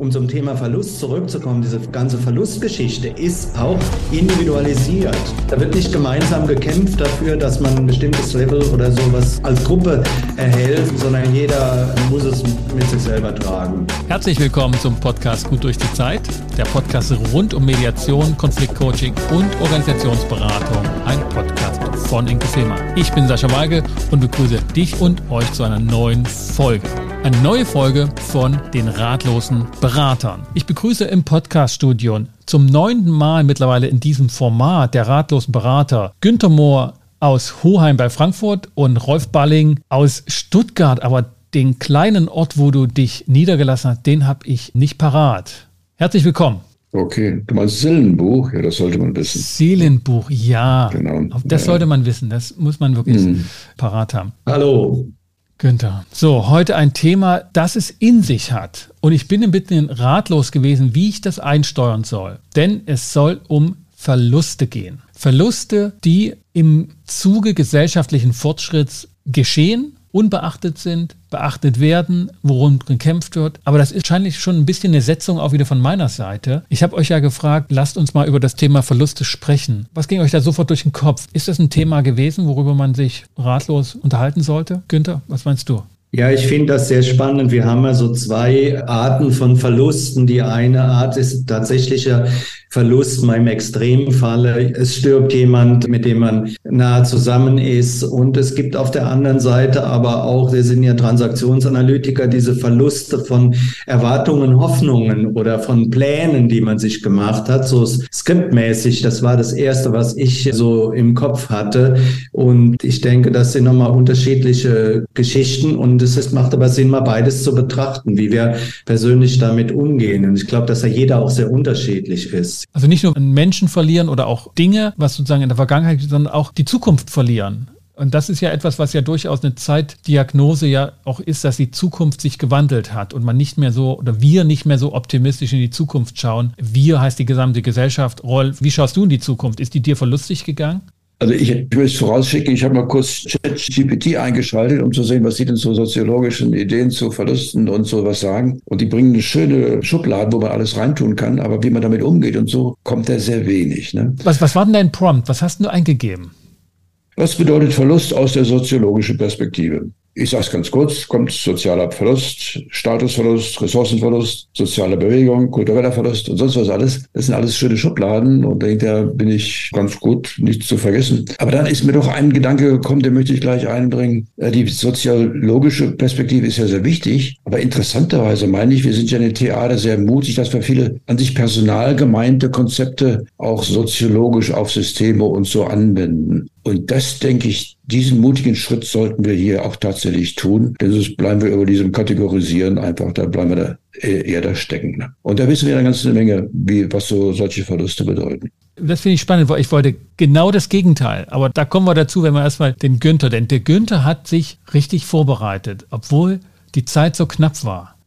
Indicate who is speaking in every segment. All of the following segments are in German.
Speaker 1: Um zum Thema Verlust zurückzukommen, diese ganze Verlustgeschichte ist auch individualisiert. Da wird nicht gemeinsam gekämpft dafür, dass man ein bestimmtes Level oder sowas als Gruppe erhält, sondern jeder muss es mit sich selber tragen.
Speaker 2: Herzlich willkommen zum Podcast Gut durch die Zeit, der Podcast rund um Mediation, Konfliktcoaching und Organisationsberatung. Ein Podcast von Inke Fehmer. Ich bin Sascha Weige und begrüße dich und euch zu einer neuen Folge. Eine neue Folge von den ratlosen Beratern. Ich begrüße im Podcast-Studio zum neunten Mal mittlerweile in diesem Format der ratlosen Berater Günter Mohr aus Hoheim bei Frankfurt und Rolf Balling aus Stuttgart. Aber den kleinen Ort, wo du dich niedergelassen hast, den habe ich nicht parat. Herzlich willkommen.
Speaker 3: Okay, du meinst Seelenbuch? Ja, das sollte man wissen.
Speaker 2: Seelenbuch, ja. Genau. Das sollte man wissen. Das muss man wirklich mhm. parat haben.
Speaker 1: Hallo.
Speaker 2: Günther, so, heute ein Thema, das es in sich hat. Und ich bin ein bisschen ratlos gewesen, wie ich das einsteuern soll. Denn es soll um Verluste gehen. Verluste, die im Zuge gesellschaftlichen Fortschritts geschehen unbeachtet sind, beachtet werden, worum gekämpft wird. Aber das ist wahrscheinlich schon ein bisschen eine Setzung auch wieder von meiner Seite. Ich habe euch ja gefragt, lasst uns mal über das Thema Verluste sprechen. Was ging euch da sofort durch den Kopf? Ist das ein Thema gewesen, worüber man sich ratlos unterhalten sollte? Günther, was meinst du?
Speaker 1: Ja, ich finde das sehr spannend. Wir haben ja so zwei Arten von Verlusten. Die eine Art ist tatsächlicher Verlust, mal im Extremfalle. Es stirbt jemand, mit dem man nah zusammen ist. Und es gibt auf der anderen Seite aber auch, wir sind ja Transaktionsanalytiker, diese Verluste von Erwartungen, Hoffnungen oder von Plänen, die man sich gemacht hat. So skriptmäßig, das war das Erste, was ich so im Kopf hatte. Und ich denke, das sind nochmal unterschiedliche Geschichten. Und es ist, macht aber Sinn, mal beides zu betrachten, wie wir persönlich damit umgehen. Und ich glaube, dass da jeder auch sehr unterschiedlich ist.
Speaker 2: Also nicht nur Menschen verlieren oder auch Dinge, was sozusagen in der Vergangenheit, sondern auch die Zukunft verlieren. Und das ist ja etwas, was ja durchaus eine Zeitdiagnose ja auch ist, dass die Zukunft sich gewandelt hat und man nicht mehr so oder wir nicht mehr so optimistisch in die Zukunft schauen. Wir heißt die gesamte Gesellschaft. Rolf, wie schaust du in die Zukunft? Ist die dir verlustig gegangen?
Speaker 3: Also ich, ich will es vorausschicken, ich habe mal kurz ChatGPT eingeschaltet, um zu sehen, was sie denn zu soziologischen Ideen zu Verlusten und sowas sagen. Und die bringen eine schöne Schublade, wo man alles reintun kann, aber wie man damit umgeht und so, kommt da sehr wenig. Ne?
Speaker 2: Was, was war denn dein Prompt? Was hast du eingegeben?
Speaker 3: Was bedeutet Verlust aus der soziologischen Perspektive? Ich sage es ganz kurz, kommt sozialer Verlust, Statusverlust, Ressourcenverlust, soziale Bewegung, kultureller Verlust und sonst was alles. Das sind alles schöne Schubladen und da bin ich ganz gut, nicht zu vergessen. Aber dann ist mir doch ein Gedanke gekommen, den möchte ich gleich einbringen. Äh, die soziologische Perspektive ist ja sehr wichtig, aber interessanterweise meine ich, wir sind ja in den Theater sehr mutig, dass wir viele an sich personal gemeinte Konzepte auch soziologisch auf Systeme und so anwenden. Und das, denke ich, diesen mutigen Schritt sollten wir hier auch tatsächlich tun, denn sonst bleiben wir über diesem Kategorisieren einfach, da bleiben wir da eher da stecken. Ne? Und da wissen wir eine ganze Menge, wie, was so solche Verluste bedeuten.
Speaker 2: Das finde ich spannend, weil ich wollte genau das Gegenteil. Aber da kommen wir dazu, wenn wir erstmal den Günther, denn der Günther hat sich richtig vorbereitet, obwohl die Zeit so knapp war.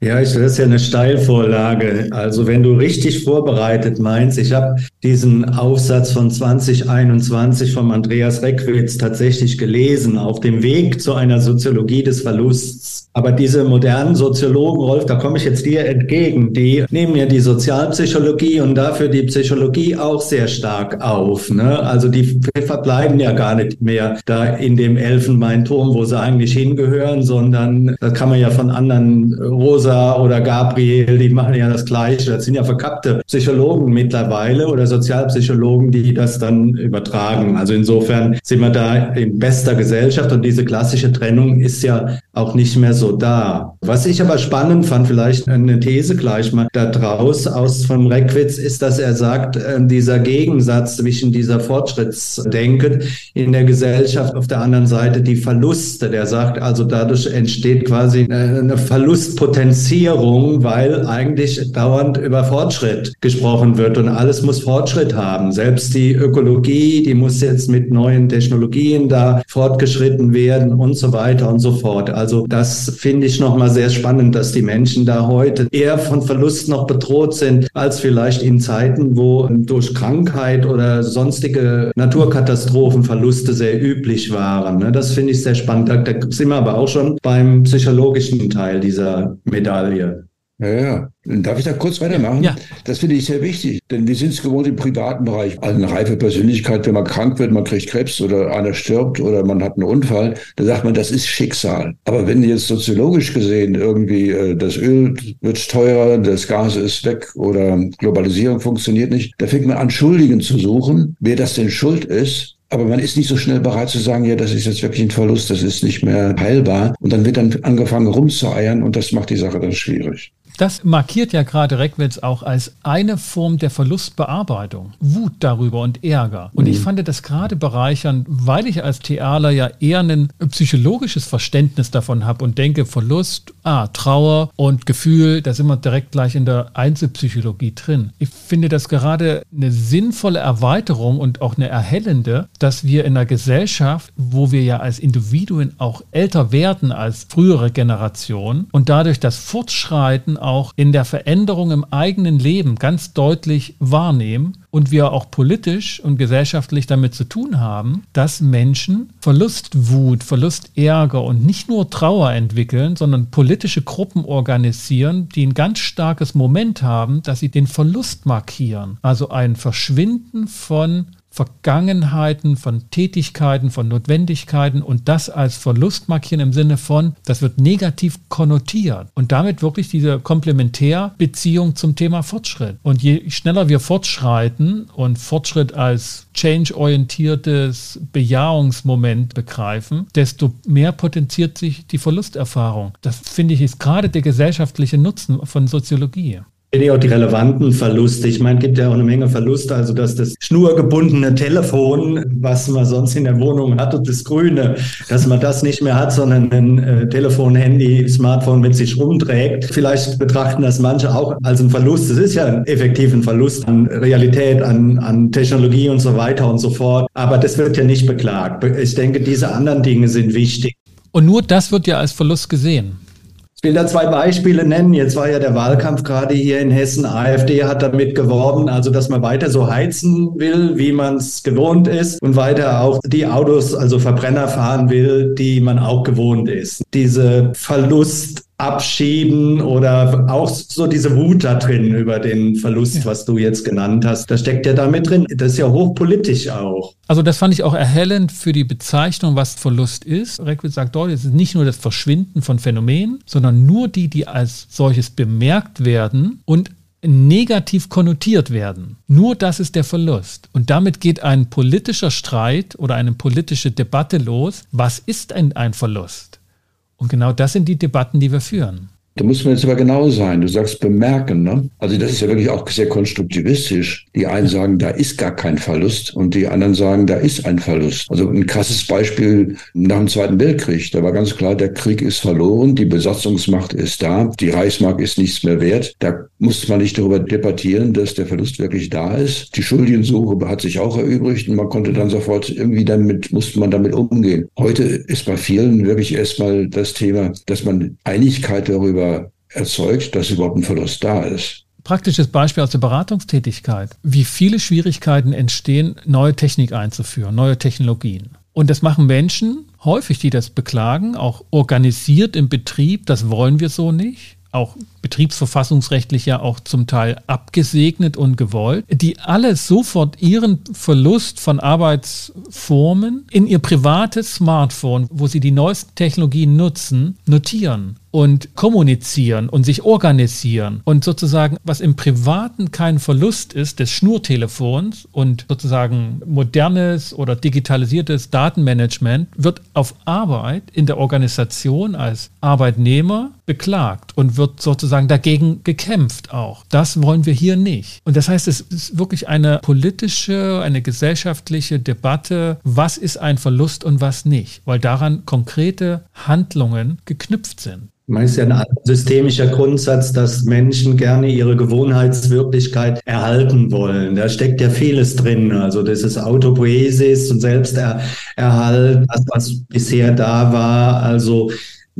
Speaker 1: Ja, ich, das ist ja eine Steilvorlage. Also wenn du richtig vorbereitet meinst, ich habe diesen Aufsatz von 2021 von Andreas Reckwitz tatsächlich gelesen, auf dem Weg zu einer Soziologie des Verlusts. Aber diese modernen Soziologen, Rolf, da komme ich jetzt dir entgegen, die nehmen ja die Sozialpsychologie und dafür die Psychologie auch sehr stark auf. Ne? Also die verbleiben ja gar nicht mehr da in dem Elfenbeinturm, wo sie eigentlich hingehören, sondern das kann man ja von anderen Rosa Rosa oder Gabriel, die machen ja das Gleiche. Das sind ja verkappte Psychologen mittlerweile oder Sozialpsychologen, die das dann übertragen. Also insofern sind wir da in bester Gesellschaft und diese klassische Trennung ist ja auch nicht mehr so da. Was ich aber spannend fand, vielleicht eine These gleich mal da draus aus vom Reckwitz, ist, dass er sagt, äh, dieser Gegensatz zwischen dieser Fortschrittsdenke in der Gesellschaft, auf der anderen Seite die Verluste. Der sagt also, dadurch entsteht quasi eine Verlustpotenzial Differenzierung, weil eigentlich dauernd über Fortschritt gesprochen wird und alles muss Fortschritt haben. Selbst die Ökologie, die muss jetzt mit neuen Technologien da fortgeschritten werden und so weiter und so fort. Also das finde ich nochmal sehr spannend, dass die Menschen da heute eher von Verlust noch bedroht sind, als vielleicht in Zeiten, wo durch Krankheit oder sonstige Naturkatastrophen Verluste sehr üblich waren. Ne? Das finde ich sehr spannend. Da sind wir aber auch schon beim psychologischen Teil dieser Medaille. Medaille.
Speaker 3: Ja, ja. Darf ich da kurz weitermachen?
Speaker 2: Ja.
Speaker 3: Das finde ich sehr wichtig, denn wir sind es gewohnt im privaten Bereich. Eine reife Persönlichkeit, wenn man krank wird, man kriegt Krebs oder einer stirbt oder man hat einen Unfall, da sagt man, das ist Schicksal. Aber wenn jetzt soziologisch gesehen irgendwie äh, das Öl wird teurer, das Gas ist weg oder Globalisierung funktioniert nicht, da fängt man an, Schuldigen zu suchen, wer das denn schuld ist. Aber man ist nicht so schnell bereit zu sagen, ja, das ist jetzt wirklich ein Verlust, das ist nicht mehr heilbar. Und dann wird dann angefangen rumzueiern und das macht die Sache dann schwierig.
Speaker 2: Das markiert ja gerade Reckwitz auch als eine Form der Verlustbearbeitung. Wut darüber und Ärger. Und mhm. ich fand das gerade bereichernd, weil ich als Thealer ja eher ein psychologisches Verständnis davon habe und denke, Verlust, ah, Trauer und Gefühl, da sind wir direkt gleich in der Einzelpsychologie drin. Ich finde das gerade eine sinnvolle Erweiterung und auch eine erhellende, dass wir in einer Gesellschaft, wo wir ja als Individuen auch älter werden als frühere Generationen und dadurch das Fortschreiten auch in der Veränderung im eigenen Leben ganz deutlich wahrnehmen und wir auch politisch und gesellschaftlich damit zu tun haben, dass Menschen Verlustwut, Verlustärger und nicht nur Trauer entwickeln, sondern politische Gruppen organisieren, die ein ganz starkes Moment haben, dass sie den Verlust markieren. Also ein Verschwinden von Vergangenheiten, von Tätigkeiten, von Notwendigkeiten und das als Verlust markieren im Sinne von, das wird negativ konnotiert und damit wirklich diese Komplementärbeziehung zum Thema Fortschritt. Und je schneller wir fortschreiten und Fortschritt als change-orientiertes Bejahungsmoment begreifen, desto mehr potenziert sich die Verlusterfahrung. Das finde ich ist gerade der gesellschaftliche Nutzen von Soziologie
Speaker 1: ja auch die relevanten Verluste. Ich meine, es gibt ja auch eine Menge Verluste, also dass das schnurgebundene Telefon, was man sonst in der Wohnung hatte, das grüne, dass man das nicht mehr hat, sondern ein äh, Telefon, Handy, Smartphone mit sich rumträgt. Vielleicht betrachten das manche auch als einen Verlust. Es ist ja ein effektiver Verlust an Realität, an, an Technologie und so weiter und so fort. Aber das wird ja nicht beklagt. Ich denke, diese anderen Dinge sind wichtig.
Speaker 2: Und nur das wird ja als Verlust gesehen.
Speaker 1: Ich will da zwei Beispiele nennen. Jetzt war ja der Wahlkampf gerade hier in Hessen. AfD hat damit geworben, also dass man weiter so heizen will, wie man es gewohnt ist und weiter auch die Autos, also Verbrenner fahren will, die man auch gewohnt ist. Diese Verlust abschieben oder auch so diese Wut da drin über den Verlust, ja. was du jetzt genannt hast. Das steckt ja da mit drin. Das ist ja hochpolitisch auch.
Speaker 2: Also das fand ich auch erhellend für die Bezeichnung, was Verlust ist. Reckwitz sagt dort, es ist nicht nur das Verschwinden von Phänomenen, sondern nur die, die als solches bemerkt werden und negativ konnotiert werden. Nur das ist der Verlust. Und damit geht ein politischer Streit oder eine politische Debatte los. Was ist ein, ein Verlust? Und genau das sind die Debatten, die wir führen.
Speaker 3: Da muss man jetzt aber genau sein. Du sagst bemerken, ne? Also das ist ja wirklich auch sehr konstruktivistisch. Die einen sagen, da ist gar kein Verlust und die anderen sagen, da ist ein Verlust. Also ein krasses Beispiel nach dem Zweiten Weltkrieg. Da war ganz klar, der Krieg ist verloren, die Besatzungsmacht ist da, die Reichsmark ist nichts mehr wert. Da musste man nicht darüber debattieren, dass der Verlust wirklich da ist. Die Schuldensuche hat sich auch erübrigt und man konnte dann sofort irgendwie damit, musste man damit umgehen. Heute ist bei vielen wirklich erstmal das Thema, dass man Einigkeit darüber erzeugt, dass überhaupt ein Verlust da ist.
Speaker 2: Praktisches Beispiel aus der Beratungstätigkeit. Wie viele Schwierigkeiten entstehen, neue Technik einzuführen, neue Technologien. Und das machen Menschen häufig, die das beklagen, auch organisiert im Betrieb, das wollen wir so nicht auch betriebsverfassungsrechtlich ja auch zum Teil abgesegnet und gewollt, die alle sofort ihren Verlust von Arbeitsformen in ihr privates Smartphone, wo sie die neuesten Technologien nutzen, notieren und kommunizieren und sich organisieren und sozusagen, was im Privaten kein Verlust ist, des Schnurtelefons und sozusagen modernes oder digitalisiertes Datenmanagement, wird auf Arbeit in der Organisation als Arbeitnehmer beklagt und wird sozusagen dagegen gekämpft auch. Das wollen wir hier nicht. Und das heißt, es ist wirklich eine politische, eine gesellschaftliche Debatte, was ist ein Verlust und was nicht, weil daran konkrete Handlungen geknüpft sind.
Speaker 1: Man ist ja ein systemischer Grundsatz, dass Menschen gerne ihre Gewohnheitswirklichkeit erhalten wollen. Da steckt ja vieles drin. Also das ist Autopoiesis und Selbsterhalt, das, was bisher da war. Also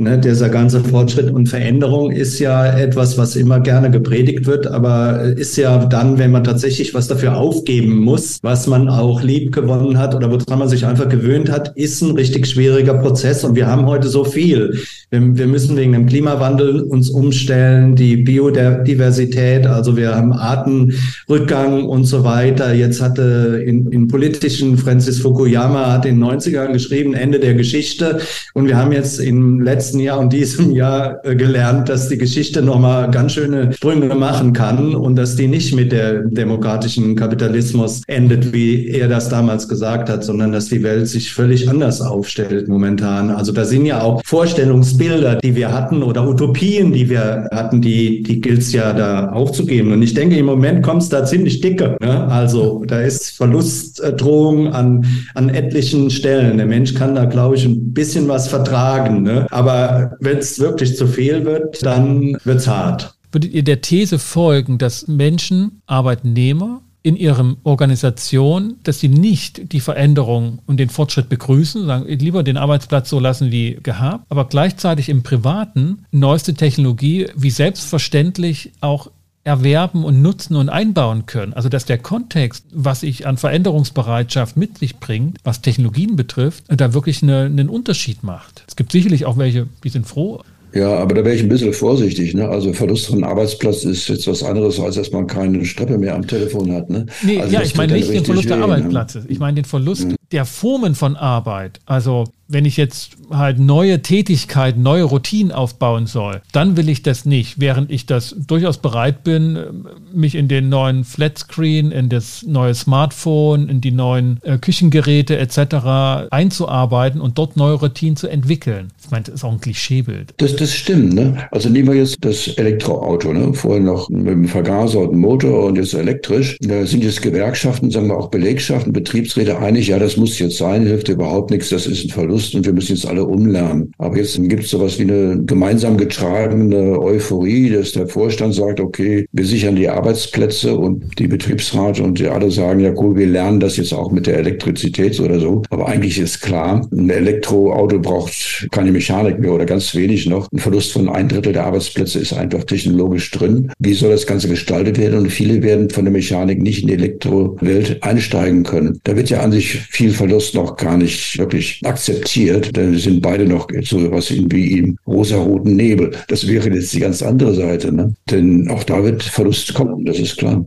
Speaker 1: Ne, dieser ganze Fortschritt und Veränderung ist ja etwas, was immer gerne gepredigt wird, aber ist ja dann, wenn man tatsächlich was dafür aufgeben muss, was man auch lieb gewonnen hat oder woran man sich einfach gewöhnt hat, ist ein richtig schwieriger Prozess. Und wir haben heute so viel. Wir, wir müssen wegen dem Klimawandel uns umstellen, die Biodiversität, also wir haben Artenrückgang und so weiter. Jetzt hatte in, in politischen Francis Fukuyama hat in den 90ern geschrieben, Ende der Geschichte. Und wir haben jetzt im letzten Jahr und diesem Jahr äh, gelernt, dass die Geschichte nochmal ganz schöne Sprünge machen kann und dass die nicht mit der demokratischen Kapitalismus endet, wie er das damals gesagt hat, sondern dass die Welt sich völlig anders aufstellt momentan. Also da sind ja auch Vorstellungsbilder, die wir hatten oder Utopien, die wir hatten, die, die gilt es ja da aufzugeben. Und ich denke, im Moment kommt es da ziemlich dicke. Ne? Also da ist Verlustdrohung an, an etlichen Stellen. Der Mensch kann da, glaube ich, ein bisschen was vertragen. Ne? Aber wenn es wirklich zu viel wird, dann wird es hart.
Speaker 2: Würdet ihr der These folgen, dass Menschen, Arbeitnehmer, in ihren Organisation, dass sie nicht die Veränderung und den Fortschritt begrüßen, sagen, lieber den Arbeitsplatz so lassen wie gehabt, aber gleichzeitig im Privaten neueste Technologie wie selbstverständlich auch erwerben und nutzen und einbauen können. Also dass der Kontext, was ich an Veränderungsbereitschaft mit sich bringt, was Technologien betrifft, da wirklich eine, einen Unterschied macht. Es gibt sicherlich auch welche, die sind froh,
Speaker 3: ja, aber da wäre ich ein bisschen vorsichtig. Ne? Also Verlust von Arbeitsplatz ist jetzt was anderes, als dass man keine Streppe mehr am Telefon hat. Ne?
Speaker 2: Nee,
Speaker 3: also
Speaker 2: ja, ich meine nicht den Verlust der ne? Arbeitsplatzes. Ich meine den Verlust mhm. Der Formen von Arbeit. Also wenn ich jetzt halt neue Tätigkeiten, neue Routinen aufbauen soll, dann will ich das nicht, während ich das durchaus bereit bin, mich in den neuen Flatscreen, in das neue Smartphone, in die neuen äh, Küchengeräte etc. einzuarbeiten und dort neue Routinen zu entwickeln. Ich meine, das ist auch ein Klischeebild.
Speaker 3: Das, das stimmt. Ne? Also nehmen wir jetzt das Elektroauto. Ne? Vorher noch mit dem Vergaser und Motor und jetzt elektrisch. Da sind jetzt Gewerkschaften, sagen wir auch Belegschaften, Betriebsräte einig, ja, das muss jetzt sein, hilft überhaupt nichts, das ist ein Verlust und wir müssen jetzt alle umlernen. Aber jetzt gibt es sowas wie eine gemeinsam getragene Euphorie, dass der Vorstand sagt, okay, wir sichern die Arbeitsplätze und die Betriebsrat und die alle sagen, ja cool, wir lernen das jetzt auch mit der Elektrizität oder so. Aber eigentlich ist klar, ein Elektroauto braucht keine Mechanik mehr oder ganz wenig noch. Ein Verlust von ein Drittel der Arbeitsplätze ist einfach technologisch drin. Wie soll das Ganze gestaltet werden? Und viele werden von der Mechanik nicht in die Elektrowelt einsteigen können. Da wird ja an sich viel Verlust noch gar nicht wirklich akzeptiert akzeptiert, dann sind beide noch so was wie im rosaroten Nebel. Das wäre jetzt die ganz andere Seite. Ne? Denn auch da wird Verlust kommen, das ist klar.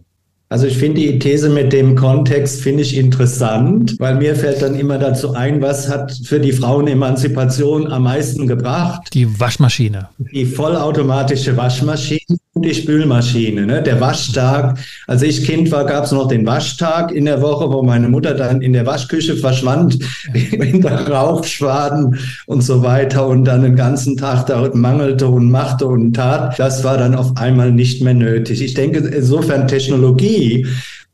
Speaker 1: Also ich finde die These mit dem Kontext finde ich interessant, weil mir fällt dann immer dazu ein, was hat für die Frauenemanzipation am meisten gebracht?
Speaker 2: Die Waschmaschine.
Speaker 1: Die vollautomatische Waschmaschine und die Spülmaschine. Ne? Der Waschtag. Als ich Kind war, gab es noch den Waschtag in der Woche, wo meine Mutter dann in der Waschküche verschwand, hinter Rauchschwaden und so weiter und dann den ganzen Tag da mangelte und machte und tat. Das war dann auf einmal nicht mehr nötig. Ich denke, insofern Technologie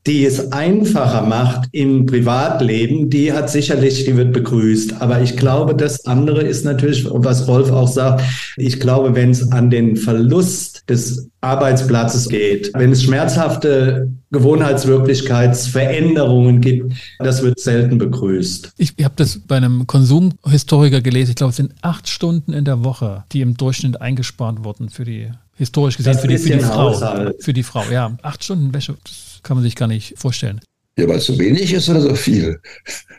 Speaker 1: die es einfacher macht im Privatleben, die hat sicherlich, die wird begrüßt. Aber ich glaube, das andere ist natürlich, was Rolf auch sagt, ich glaube, wenn es an den Verlust des Arbeitsplatzes geht, wenn es schmerzhafte Gewohnheitswirklichkeitsveränderungen gibt, das wird selten begrüßt.
Speaker 2: Ich habe das bei einem Konsumhistoriker gelesen. Ich glaube, es sind acht Stunden in der Woche, die im Durchschnitt eingespart wurden für die historisch gesehen für die, für die Frau. Haushalt. Für die Frau, ja. Acht Stunden Wäsche, das kann man sich gar nicht vorstellen.
Speaker 3: Ja, weil es so wenig ist oder so viel?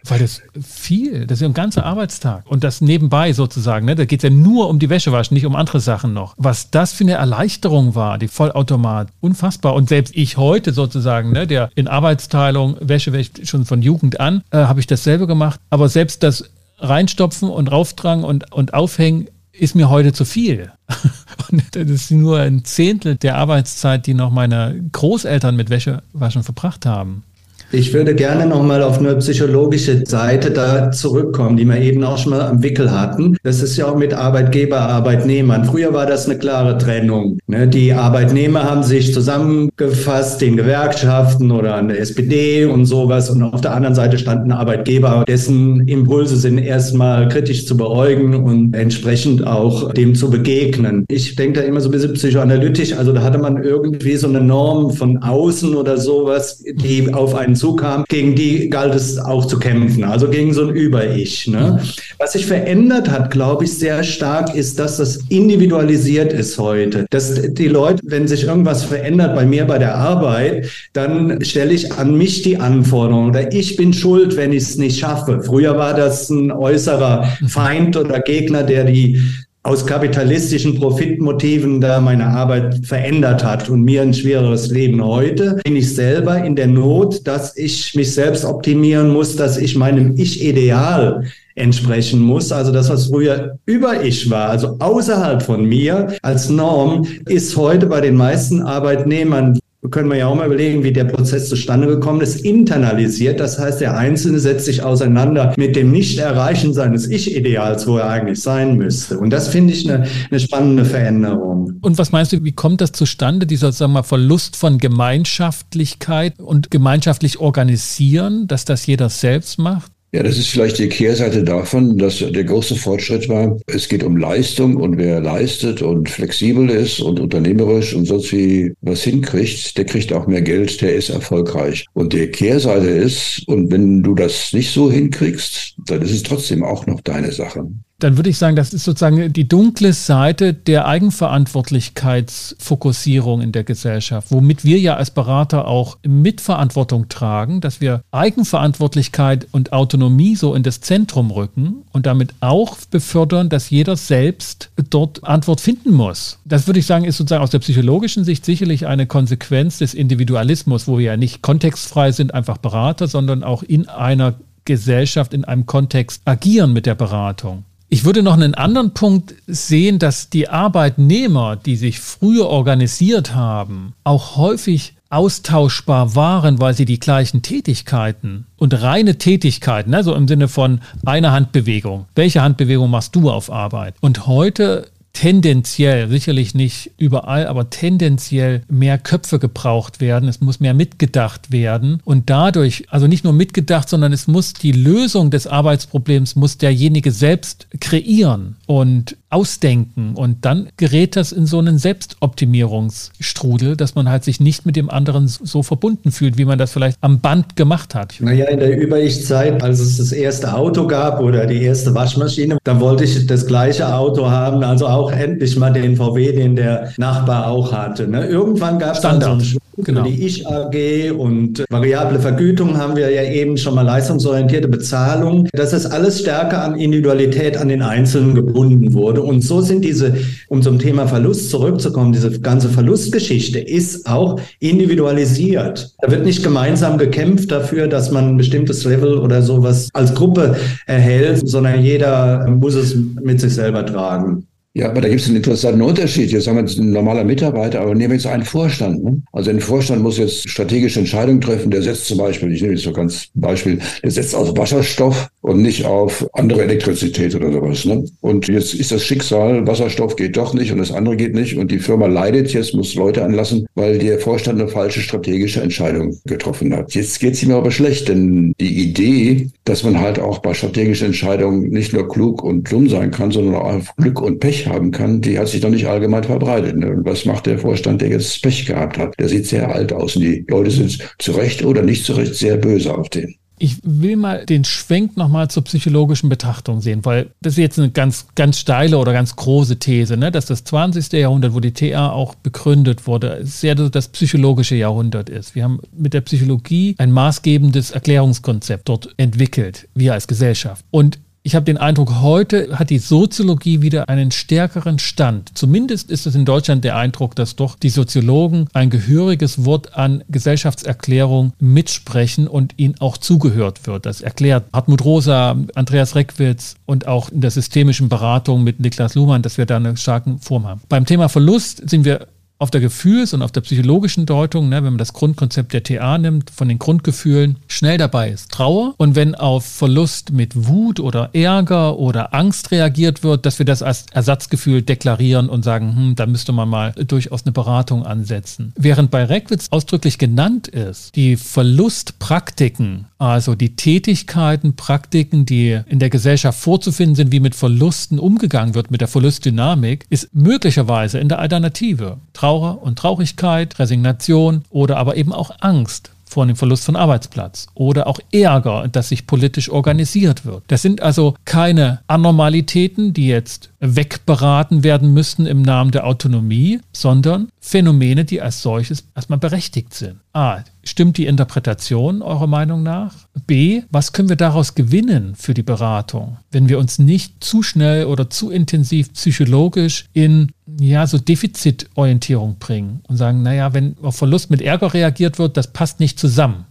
Speaker 2: Weil das viel, das ist ja ein ganzer Arbeitstag. Und das nebenbei sozusagen, ne? da geht es ja nur um die Wäschewaschen, nicht um andere Sachen noch. Was das für eine Erleichterung war, die Vollautomat, unfassbar. Und selbst ich heute sozusagen, ne, der in Arbeitsteilung Wäsche wäscht schon von Jugend an, äh, habe ich dasselbe gemacht. Aber selbst das Reinstopfen und rauftragen und, und aufhängen ist mir heute zu viel. Das ist nur ein Zehntel der Arbeitszeit, die noch meine Großeltern mit Wäschewaschen verbracht haben.
Speaker 1: Ich würde gerne nochmal auf eine psychologische Seite da zurückkommen, die wir eben auch schon mal am Wickel hatten. Das ist ja auch mit Arbeitgeber, Arbeitnehmern. Früher war das eine klare Trennung. Ne? Die Arbeitnehmer haben sich zusammengefasst in Gewerkschaften oder an der SPD und sowas. Und auf der anderen Seite standen Arbeitgeber, dessen Impulse sind erstmal kritisch zu beäugen und entsprechend auch dem zu begegnen. Ich denke da immer so ein bisschen psychoanalytisch. Also da hatte man irgendwie so eine Norm von außen oder sowas, die auf einen hinzukam, gegen die galt es auch zu kämpfen, also gegen so ein Über-Ich. Ne? Was sich verändert hat, glaube ich, sehr stark, ist, dass das individualisiert ist heute. Dass die Leute, wenn sich irgendwas verändert bei mir bei der Arbeit, dann stelle ich an mich die Anforderung oder ich bin schuld, wenn ich es nicht schaffe. Früher war das ein äußerer Feind oder Gegner, der die aus kapitalistischen Profitmotiven da meine Arbeit verändert hat und mir ein schwereres Leben. Heute bin ich selber in der Not, dass ich mich selbst optimieren muss, dass ich meinem Ich-Ideal entsprechen muss. Also das, was früher über ich war, also außerhalb von mir als Norm, ist heute bei den meisten Arbeitnehmern können wir ja auch mal überlegen, wie der Prozess zustande gekommen ist, internalisiert. Das heißt, der Einzelne setzt sich auseinander mit dem Nicht-Erreichen seines Ich-Ideals, wo er eigentlich sein müsste. Und das finde ich eine, eine spannende Veränderung.
Speaker 2: Und was meinst du, wie kommt das zustande, dieser sagen wir, mal, Verlust von Gemeinschaftlichkeit und gemeinschaftlich organisieren, dass das jeder selbst macht?
Speaker 3: Ja, das ist vielleicht die Kehrseite davon, dass der große Fortschritt war. Es geht um Leistung und wer leistet und flexibel ist und unternehmerisch und sonst wie was hinkriegt, der kriegt auch mehr Geld, der ist erfolgreich. Und die Kehrseite ist, und wenn du das nicht so hinkriegst, dann ist es trotzdem auch noch deine Sache
Speaker 2: dann würde ich sagen, das ist sozusagen die dunkle Seite der Eigenverantwortlichkeitsfokussierung in der Gesellschaft, womit wir ja als Berater auch Mitverantwortung tragen, dass wir Eigenverantwortlichkeit und Autonomie so in das Zentrum rücken und damit auch befördern, dass jeder selbst dort Antwort finden muss. Das würde ich sagen, ist sozusagen aus der psychologischen Sicht sicherlich eine Konsequenz des Individualismus, wo wir ja nicht kontextfrei sind, einfach Berater, sondern auch in einer Gesellschaft in einem Kontext agieren mit der Beratung. Ich würde noch einen anderen Punkt sehen, dass die Arbeitnehmer, die sich früher organisiert haben, auch häufig austauschbar waren, weil sie die gleichen Tätigkeiten und reine Tätigkeiten, also im Sinne von einer Handbewegung. Welche Handbewegung machst du auf Arbeit? Und heute tendenziell, sicherlich nicht überall, aber tendenziell mehr Köpfe gebraucht werden. Es muss mehr mitgedacht werden. Und dadurch, also nicht nur mitgedacht, sondern es muss die Lösung des Arbeitsproblems, muss derjenige selbst kreieren und ausdenken. Und dann gerät das in so einen Selbstoptimierungsstrudel, dass man halt sich nicht mit dem anderen so verbunden fühlt, wie man das vielleicht am Band gemacht hat.
Speaker 1: Naja, in der Über-Ich-Zeit, als es das erste Auto gab oder die erste Waschmaschine, da wollte ich das gleiche Auto haben, also auch endlich mal den VW, den der Nachbar auch hatte. Ne? Irgendwann gab es dann genau. die Ich-AG und variable Vergütung haben wir ja eben schon mal leistungsorientierte Bezahlung. Das ist alles stärker an Individualität an den Einzelnen gebunden wurde wurde. Und so sind diese, um zum Thema Verlust zurückzukommen, diese ganze Verlustgeschichte ist auch individualisiert. Da wird nicht gemeinsam gekämpft dafür, dass man ein bestimmtes Level oder sowas als Gruppe erhält, sondern jeder muss es mit sich selber tragen.
Speaker 3: Ja, aber da gibt es einen interessanten Unterschied. Jetzt haben wir jetzt ein normaler Mitarbeiter, aber nehmen wir jetzt einen Vorstand. Ne? Also ein Vorstand muss jetzt strategische Entscheidungen treffen. Der setzt zum Beispiel, ich nehme jetzt so ganz Beispiel, der setzt auf Wasserstoff und nicht auf andere Elektrizität oder sowas. Ne? Und jetzt ist das Schicksal, Wasserstoff geht doch nicht und das andere geht nicht und die Firma leidet jetzt, muss Leute anlassen, weil der Vorstand eine falsche strategische Entscheidung getroffen hat. Jetzt geht es ihm aber schlecht, denn die Idee, dass man halt auch bei strategischen Entscheidungen nicht nur klug und dumm sein kann, sondern auch Glück und Pech haben kann, die hat sich noch nicht allgemein verbreitet. Ne? Und was macht der Vorstand, der jetzt Pech gehabt hat? Der sieht sehr alt aus und die Leute sind zu Recht oder nicht zu Recht sehr böse auf den.
Speaker 2: Ich will mal den Schwenk nochmal zur psychologischen Betrachtung sehen, weil das ist jetzt eine ganz, ganz steile oder ganz große These, ne? dass das 20. Jahrhundert, wo die TA auch begründet wurde, sehr das psychologische Jahrhundert ist. Wir haben mit der Psychologie ein maßgebendes Erklärungskonzept dort entwickelt, wir als Gesellschaft. Und ich habe den Eindruck, heute hat die Soziologie wieder einen stärkeren Stand. Zumindest ist es in Deutschland der Eindruck, dass doch die Soziologen ein gehöriges Wort an Gesellschaftserklärung mitsprechen und ihnen auch zugehört wird. Das erklärt Hartmut Rosa, Andreas Reckwitz und auch in der systemischen Beratung mit Niklas Luhmann, dass wir da eine starken Form haben. Beim Thema Verlust sind wir auf der Gefühls- und auf der psychologischen Deutung, ne, wenn man das Grundkonzept der TA nimmt, von den Grundgefühlen, schnell dabei ist Trauer. Und wenn auf Verlust mit Wut oder Ärger oder Angst reagiert wird, dass wir das als Ersatzgefühl deklarieren und sagen, hm, da müsste man mal durchaus eine Beratung ansetzen. Während bei Reckwitz ausdrücklich genannt ist, die Verlustpraktiken, also die Tätigkeiten, Praktiken, die in der Gesellschaft vorzufinden sind, wie mit Verlusten umgegangen wird, mit der Verlustdynamik, ist möglicherweise in der Alternative. Trauer und Traurigkeit, Resignation oder aber eben auch Angst vor dem Verlust von Arbeitsplatz oder auch Ärger, dass sich politisch organisiert wird. Das sind also keine Anormalitäten, die jetzt wegberaten werden müssten im Namen der Autonomie, sondern Phänomene, die als solches erstmal berechtigt sind. A. Stimmt die Interpretation eurer Meinung nach? B. Was können wir daraus gewinnen für die Beratung, wenn wir uns nicht zu schnell oder zu intensiv psychologisch in ja, so Defizitorientierung bringen und sagen, naja, wenn auf Verlust mit Ärger reagiert wird, das passt nicht zusammen.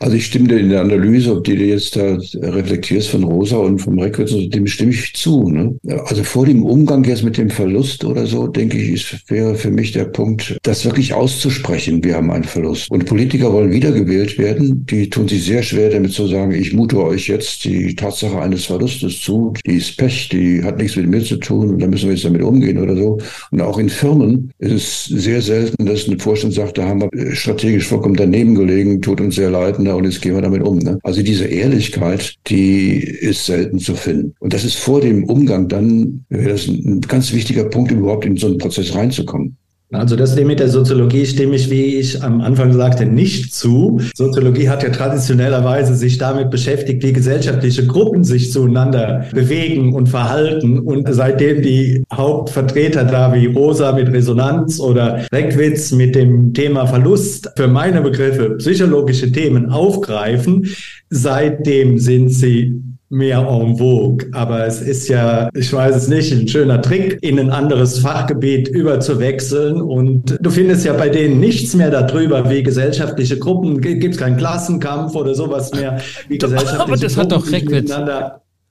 Speaker 3: Also ich stimme dir in der Analyse, ob die du jetzt da reflektierst von Rosa und vom Reckwitz, dem stimme ich zu. Ne? Also vor dem Umgang jetzt mit dem Verlust oder so, denke ich, ist, wäre für mich der Punkt, das wirklich auszusprechen, wir haben einen Verlust. Und Politiker wollen wiedergewählt werden, die tun sich sehr schwer damit zu sagen, ich mute euch jetzt die Tatsache eines Verlustes zu, die ist Pech, die hat nichts mit mir zu tun und da müssen wir jetzt damit umgehen oder so. Und auch in Firmen ist es sehr selten, dass ein Vorstand sagt, da haben wir strategisch vollkommen daneben gelegen, tut uns sehr leid, ne? Und jetzt gehen wir damit um. Ne? Also diese Ehrlichkeit, die ist selten zu finden. Und das ist vor dem Umgang dann, das ein ganz wichtiger Punkt, überhaupt in so einen Prozess reinzukommen.
Speaker 1: Also das mit der Soziologie stimme ich, wie ich am Anfang sagte, nicht zu. Soziologie hat ja traditionellerweise sich damit beschäftigt, wie gesellschaftliche Gruppen sich zueinander bewegen und verhalten. Und seitdem die Hauptvertreter da wie Rosa mit Resonanz oder Reckwitz mit dem Thema Verlust für meine Begriffe psychologische Themen aufgreifen, seitdem sind sie mehr en vogue. Aber es ist ja, ich weiß es nicht, ein schöner Trick, in ein anderes Fachgebiet überzuwechseln. Und du findest ja bei denen nichts mehr darüber, wie gesellschaftliche Gruppen, gibt es keinen Klassenkampf oder sowas mehr, wie gesellschaftliche
Speaker 2: Aber das
Speaker 1: Gruppen
Speaker 2: hat doch Reckwitz.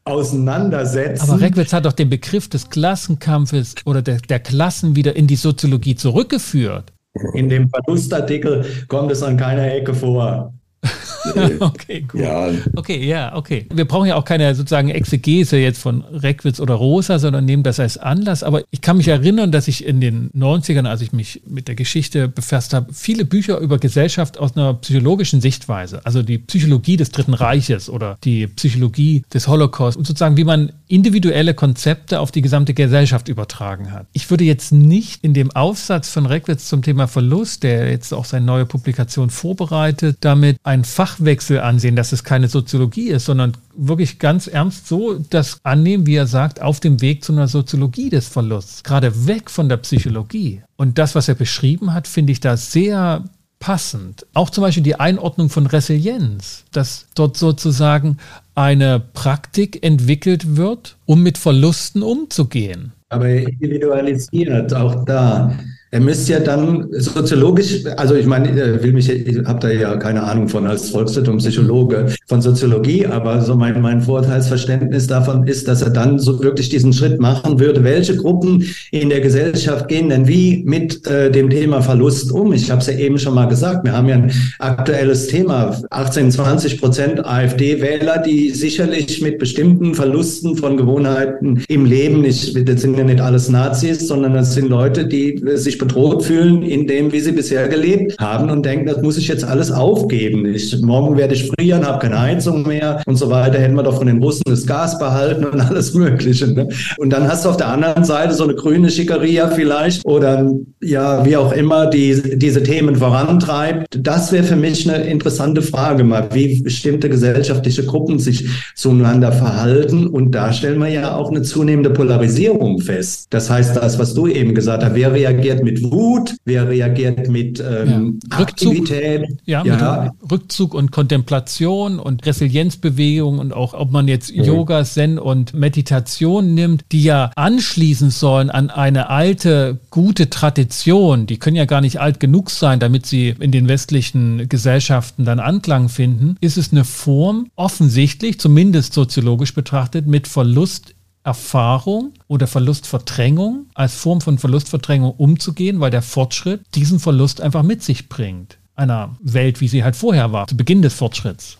Speaker 1: auseinandersetzen.
Speaker 2: Aber Reckwitz hat doch den Begriff des Klassenkampfes oder der, der Klassen wieder in die Soziologie zurückgeführt.
Speaker 1: In dem Verlustartikel kommt es an keiner Ecke vor.
Speaker 2: okay, gut. Ja. Okay, ja, okay. Wir brauchen ja auch keine sozusagen Exegese jetzt von Reckwitz oder Rosa, sondern nehmen das als Anlass. Aber ich kann mich erinnern, dass ich in den 90ern, als ich mich mit der Geschichte befasst habe, viele Bücher über Gesellschaft aus einer psychologischen Sichtweise, also die Psychologie des Dritten Reiches oder die Psychologie des Holocaust und sozusagen, wie man individuelle Konzepte auf die gesamte Gesellschaft übertragen hat. Ich würde jetzt nicht in dem Aufsatz von Reckwitz zum Thema Verlust, der jetzt auch seine neue Publikation vorbereitet, damit ein Fachwechsel ansehen, dass es keine Soziologie ist, sondern wirklich ganz ernst so das annehmen, wie er sagt, auf dem Weg zu einer Soziologie des Verlusts, gerade weg von der Psychologie. Und das, was er beschrieben hat, finde ich da sehr passend. Auch zum Beispiel die Einordnung von Resilienz, dass dort sozusagen eine Praktik entwickelt wird, um mit Verlusten umzugehen.
Speaker 1: Aber individualisiert, auch da. Er müsste ja dann soziologisch, also ich meine, ich will mich, ich habe da ja keine Ahnung von als Volkswirt und Psychologe von Soziologie, aber so mein, mein Vorteilsverständnis davon ist, dass er dann so wirklich diesen Schritt machen würde. Welche Gruppen in der Gesellschaft gehen denn wie mit äh, dem Thema Verlust um? Ich habe es ja eben schon mal gesagt, wir haben ja ein aktuelles Thema, 18, 20 Prozent AfD-Wähler, die sicherlich mit bestimmten Verlusten von Gewohnheiten im Leben, nicht, das sind ja nicht alles Nazis, sondern das sind Leute, die sich bedroht fühlen in dem, wie sie bisher gelebt haben und denken, das muss ich jetzt alles aufgeben. Ich, morgen werde ich frieren, habe keine Heizung mehr und so weiter. Hätten wir doch von den Russen das Gas behalten und alles Mögliche. Ne? Und dann hast du auf der anderen Seite so eine grüne Schickeria vielleicht oder ja, wie auch immer, die diese Themen vorantreibt. Das wäre für mich eine interessante Frage mal, wie bestimmte gesellschaftliche Gruppen sich zueinander verhalten. Und da stellen wir ja auch eine zunehmende Polarisierung fest. Das heißt, das, was du eben gesagt hast, wer reagiert mit mit Wut, wer reagiert mit ähm,
Speaker 2: ja. Rückzug, Aktivität. Ja, ja. Rückzug und Kontemplation und Resilienzbewegung und auch, ob man jetzt mhm. Yoga, Zen und Meditation nimmt, die ja anschließen sollen an eine alte, gute Tradition. Die können ja gar nicht alt genug sein, damit sie in den westlichen Gesellschaften dann Anklang finden. Ist es eine Form, offensichtlich, zumindest soziologisch betrachtet, mit Verlust Erfahrung oder Verlustverdrängung als Form von Verlustverdrängung umzugehen, weil der Fortschritt diesen Verlust einfach mit sich bringt. Einer Welt, wie sie halt vorher war, zu Beginn des Fortschritts.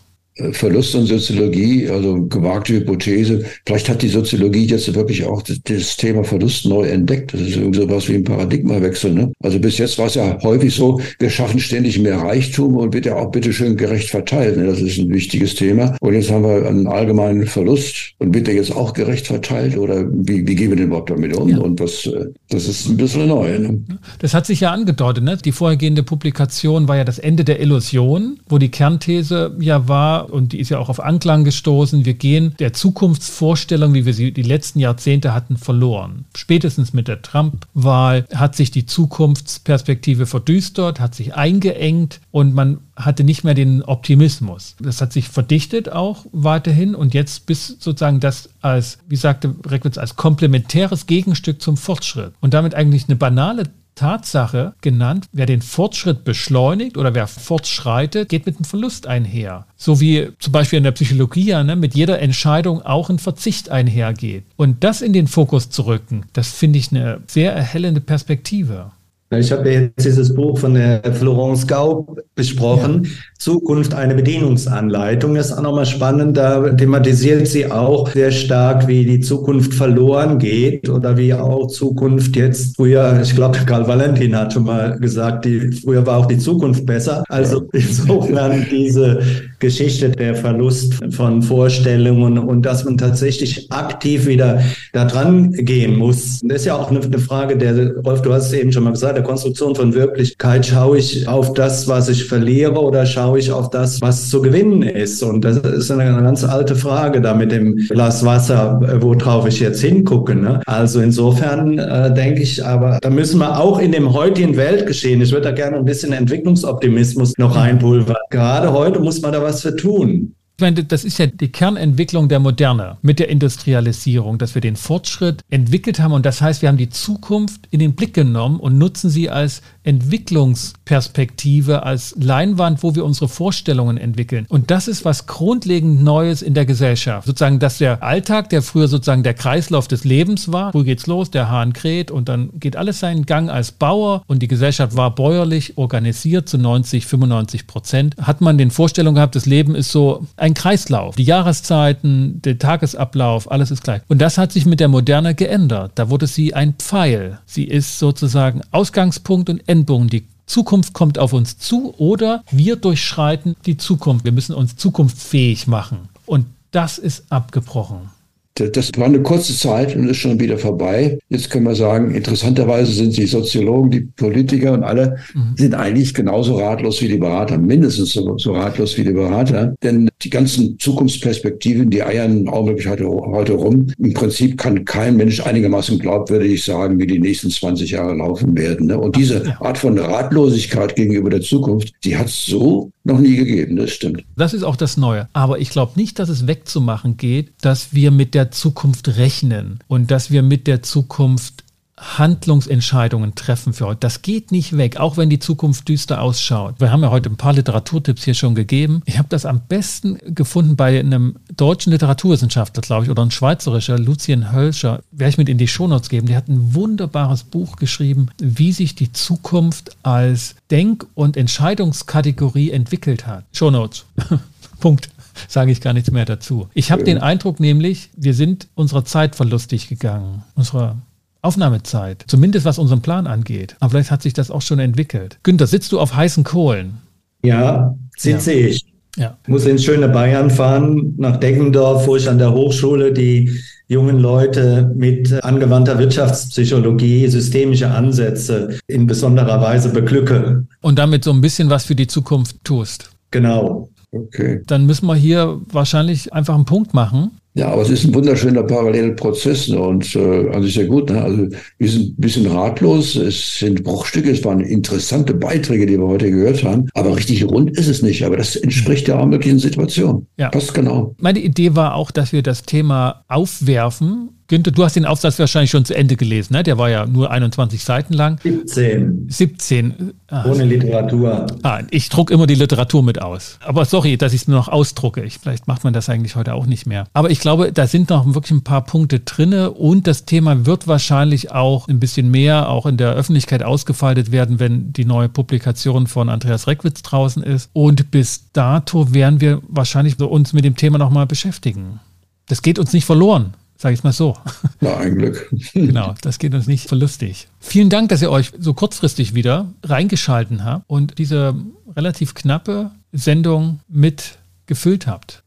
Speaker 3: Verlust an Soziologie, also gewagte Hypothese. Vielleicht hat die Soziologie jetzt wirklich auch das, das Thema Verlust neu entdeckt. Das ist irgendwie sowas wie ein Paradigmawechsel. Ne? Also bis jetzt war es ja häufig so, wir schaffen ständig mehr Reichtum und wird ja auch bitteschön gerecht verteilt. Ne? Das ist ein wichtiges Thema. Und jetzt haben wir einen allgemeinen Verlust und wird der jetzt auch gerecht verteilt oder wie, wie gehen wir denn überhaupt damit um? Ja. Und was, äh, das ist ein bisschen neu. Ne?
Speaker 2: Das hat sich ja angedeutet. Ne? Die vorhergehende Publikation war ja das Ende der Illusion, wo die Kernthese ja war, und die ist ja auch auf Anklang gestoßen, wir gehen der Zukunftsvorstellung, wie wir sie die letzten Jahrzehnte hatten, verloren. Spätestens mit der Trump-Wahl hat sich die Zukunftsperspektive verdüstert, hat sich eingeengt und man hatte nicht mehr den Optimismus. Das hat sich verdichtet auch weiterhin und jetzt bis sozusagen das als, wie sagte Reckwitz, als komplementäres Gegenstück zum Fortschritt und damit eigentlich eine banale Tatsache genannt, wer den Fortschritt beschleunigt oder wer fortschreitet, geht mit einem Verlust einher. So wie zum Beispiel in der Psychologie ja ne, mit jeder Entscheidung auch ein Verzicht einhergeht. Und das in den Fokus zu rücken, das finde ich eine sehr erhellende Perspektive.
Speaker 1: Ich habe jetzt dieses Buch von der Florence Gaub besprochen, ja. Zukunft eine Bedienungsanleitung. Das ist auch nochmal spannend, da thematisiert sie auch sehr stark, wie die Zukunft verloren geht oder wie auch Zukunft jetzt früher, ich glaube, Karl Valentin hat schon mal gesagt, die, früher war auch die Zukunft besser. Also insofern diese Geschichte der Verlust von Vorstellungen und dass man tatsächlich aktiv wieder da dran gehen muss. Das ist ja auch eine, Frage der, Rolf, du hast es eben schon mal gesagt, der Konstruktion von Wirklichkeit. Schaue ich auf das, was ich verliere oder schaue ich auf das, was zu gewinnen ist? Und das ist eine ganz alte Frage da mit dem Glas Wasser, worauf ich jetzt hingucke. Ne? Also insofern äh, denke ich, aber da müssen wir auch in dem heutigen Weltgeschehen, ich würde da gerne ein bisschen Entwicklungsoptimismus noch reinpulvern. Gerade heute muss man da was was für tun.
Speaker 2: Ich meine, das ist ja die Kernentwicklung der Moderne mit der Industrialisierung, dass wir den Fortschritt entwickelt haben und das heißt, wir haben die Zukunft in den Blick genommen und nutzen sie als Entwicklungsperspektive, als Leinwand, wo wir unsere Vorstellungen entwickeln. Und das ist was grundlegend Neues in der Gesellschaft. Sozusagen, dass der Alltag, der früher sozusagen der Kreislauf des Lebens war, wo geht's los, der Hahn kräht und dann geht alles seinen Gang als Bauer und die Gesellschaft war bäuerlich organisiert zu 90, 95 Prozent, hat man den Vorstellungen gehabt, das Leben ist so ein ein Kreislauf. Die Jahreszeiten, der Tagesablauf, alles ist gleich. Und das hat sich mit der Moderne geändert. Da wurde sie ein Pfeil. Sie ist sozusagen Ausgangspunkt und Endpunkt. Die Zukunft kommt auf uns zu oder wir durchschreiten die Zukunft. Wir müssen uns zukunftsfähig machen. Und das ist abgebrochen.
Speaker 3: Das war eine kurze Zeit und ist schon wieder vorbei. Jetzt können wir sagen, interessanterweise sind die Soziologen, die Politiker und alle mhm. sind eigentlich genauso ratlos wie die Berater, mindestens so, so, ratlos wie die Berater. Denn die ganzen Zukunftsperspektiven, die eiern augenblicklich heute, heute rum. Im Prinzip kann kein Mensch einigermaßen glaubwürdig sagen, wie die nächsten 20 Jahre laufen werden. Ne? Und diese Art von Ratlosigkeit gegenüber der Zukunft, die hat es so noch nie gegeben, das stimmt.
Speaker 2: Das ist auch das Neue. Aber ich glaube nicht, dass es wegzumachen geht, dass wir mit der Zukunft rechnen und dass wir mit der Zukunft Handlungsentscheidungen treffen für heute. Das geht nicht weg, auch wenn die Zukunft düster ausschaut. Wir haben ja heute ein paar Literaturtipps hier schon gegeben. Ich habe das am besten gefunden bei einem deutschen Literaturwissenschaftler, glaube ich, oder ein schweizerischer, Lucien Hölscher. Werde ich mit in die Shownotes geben. Der hat ein wunderbares Buch geschrieben, wie sich die Zukunft als Denk- und Entscheidungskategorie entwickelt hat. Shownotes. Punkt sage ich gar nichts mehr dazu. Ich habe den Eindruck nämlich, wir sind unserer Zeit verlustig gegangen, unserer Aufnahmezeit, zumindest was unseren Plan angeht. Aber vielleicht hat sich das auch schon entwickelt. Günther, sitzt du auf heißen Kohlen?
Speaker 1: Ja, sitze ja. ich. Ja. Muss ins schöne Bayern fahren, nach Deggendorf, wo ich an der Hochschule die jungen Leute mit angewandter Wirtschaftspsychologie, systemische Ansätze in besonderer Weise beglücke.
Speaker 2: Und damit so ein bisschen was für die Zukunft tust.
Speaker 1: Genau.
Speaker 2: Okay. Dann müssen wir hier wahrscheinlich einfach einen Punkt machen.
Speaker 3: Ja, aber es ist ein wunderschöner Parallelprozess ne? und äh, also sehr gut. Ne? Also wir sind ein bisschen ratlos. Es sind Bruchstücke. Es waren interessante Beiträge, die wir heute gehört haben. Aber richtig rund ist es nicht. Aber das entspricht der möglichen Situation. Ja. Passt genau.
Speaker 2: Meine Idee war auch, dass wir das Thema aufwerfen Günther, du hast den Aufsatz wahrscheinlich schon zu Ende gelesen, ne? Der war ja nur 21 Seiten lang.
Speaker 1: 17.
Speaker 2: 17.
Speaker 1: Ah, Ohne Literatur.
Speaker 2: Ah, ich drucke immer die Literatur mit aus. Aber sorry, dass ich es nur noch ausdrucke. Ich, vielleicht macht man das eigentlich heute auch nicht mehr. Aber ich glaube, da sind noch wirklich ein paar Punkte drinne und das Thema wird wahrscheinlich auch ein bisschen mehr auch in der Öffentlichkeit ausgefaltet werden, wenn die neue Publikation von Andreas Reckwitz draußen ist. Und bis dato werden wir wahrscheinlich uns mit dem Thema nochmal beschäftigen. Das geht uns nicht verloren. Sag ich mal so.
Speaker 3: Na, ein Glück.
Speaker 2: genau, das geht uns nicht verlustig. Vielen Dank, dass ihr euch so kurzfristig wieder reingeschalten habt und diese relativ knappe Sendung mit gefüllt habt.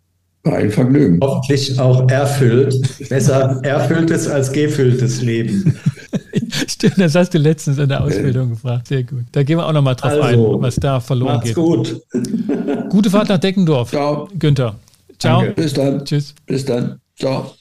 Speaker 3: War ein Vergnügen.
Speaker 1: Hoffentlich auch erfüllt. Besser erfülltes als gefülltes Leben.
Speaker 2: Stimmt, das hast du letztens in der Ausbildung okay. gefragt. Sehr gut. Da gehen wir auch nochmal drauf also, ein, was da verloren macht's geht.
Speaker 1: gut.
Speaker 2: Gute Fahrt nach Deckendorf.
Speaker 3: Ciao.
Speaker 2: Günther. Ciao.
Speaker 3: Danke. Bis dann.
Speaker 2: Tschüss.
Speaker 3: Bis dann. Ciao.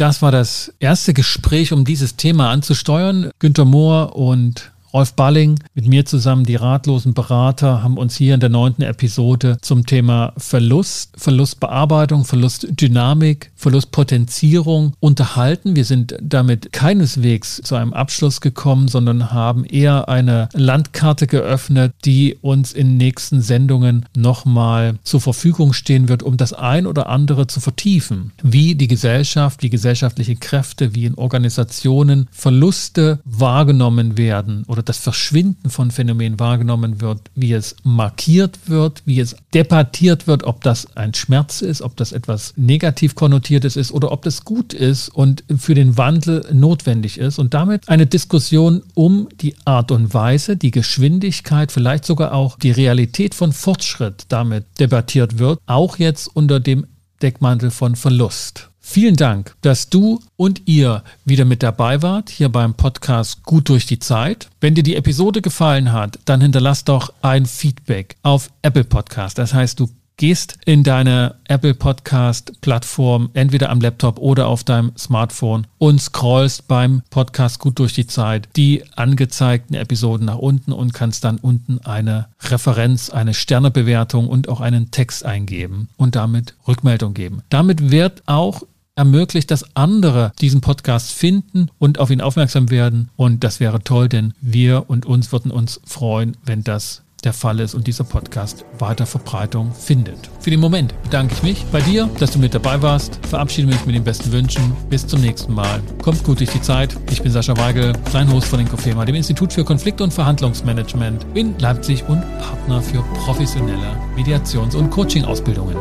Speaker 2: Das war das erste Gespräch, um dieses Thema anzusteuern. Günter Mohr und Rolf Balling mit mir zusammen, die ratlosen Berater, haben uns hier in der neunten Episode zum Thema Verlust, Verlustbearbeitung, Verlustdynamik, Verlustpotenzierung unterhalten. Wir sind damit keineswegs zu einem Abschluss gekommen, sondern haben eher eine Landkarte geöffnet, die uns in nächsten Sendungen nochmal zur Verfügung stehen wird, um das ein oder andere zu vertiefen. Wie die Gesellschaft, wie gesellschaftliche Kräfte, wie in Organisationen Verluste wahrgenommen werden oder oder das Verschwinden von Phänomenen wahrgenommen wird, wie es markiert wird, wie es debattiert wird, ob das ein Schmerz ist, ob das etwas negativ konnotiertes ist oder ob das gut ist und für den Wandel notwendig ist und damit eine Diskussion um die Art und Weise, die Geschwindigkeit, vielleicht sogar auch die Realität von Fortschritt damit debattiert wird, auch jetzt unter dem Deckmantel von Verlust. Vielen Dank, dass du und ihr wieder mit dabei wart, hier beim Podcast Gut durch die Zeit. Wenn dir die Episode gefallen hat, dann hinterlass doch ein Feedback auf Apple Podcast. Das heißt, du gehst in deine Apple Podcast Plattform, entweder am Laptop oder auf deinem Smartphone und scrollst beim Podcast gut durch die Zeit die angezeigten Episoden nach unten und kannst dann unten eine Referenz, eine Sternebewertung und auch einen Text eingeben und damit Rückmeldung geben. Damit wird auch ermöglicht, dass andere diesen Podcast finden und auf ihn aufmerksam werden. Und das wäre toll, denn wir und uns würden uns freuen, wenn das der Fall ist und dieser Podcast weiter Verbreitung findet. Für den Moment bedanke ich mich bei dir, dass du mit dabei warst, verabschiede mich mit den besten Wünschen. Bis zum nächsten Mal. Kommt gut durch die Zeit. Ich bin Sascha Weigel, dein Host von Inkofema, dem Institut für Konflikt- und Verhandlungsmanagement in Leipzig und Partner für professionelle Mediations- und Coaching-Ausbildungen.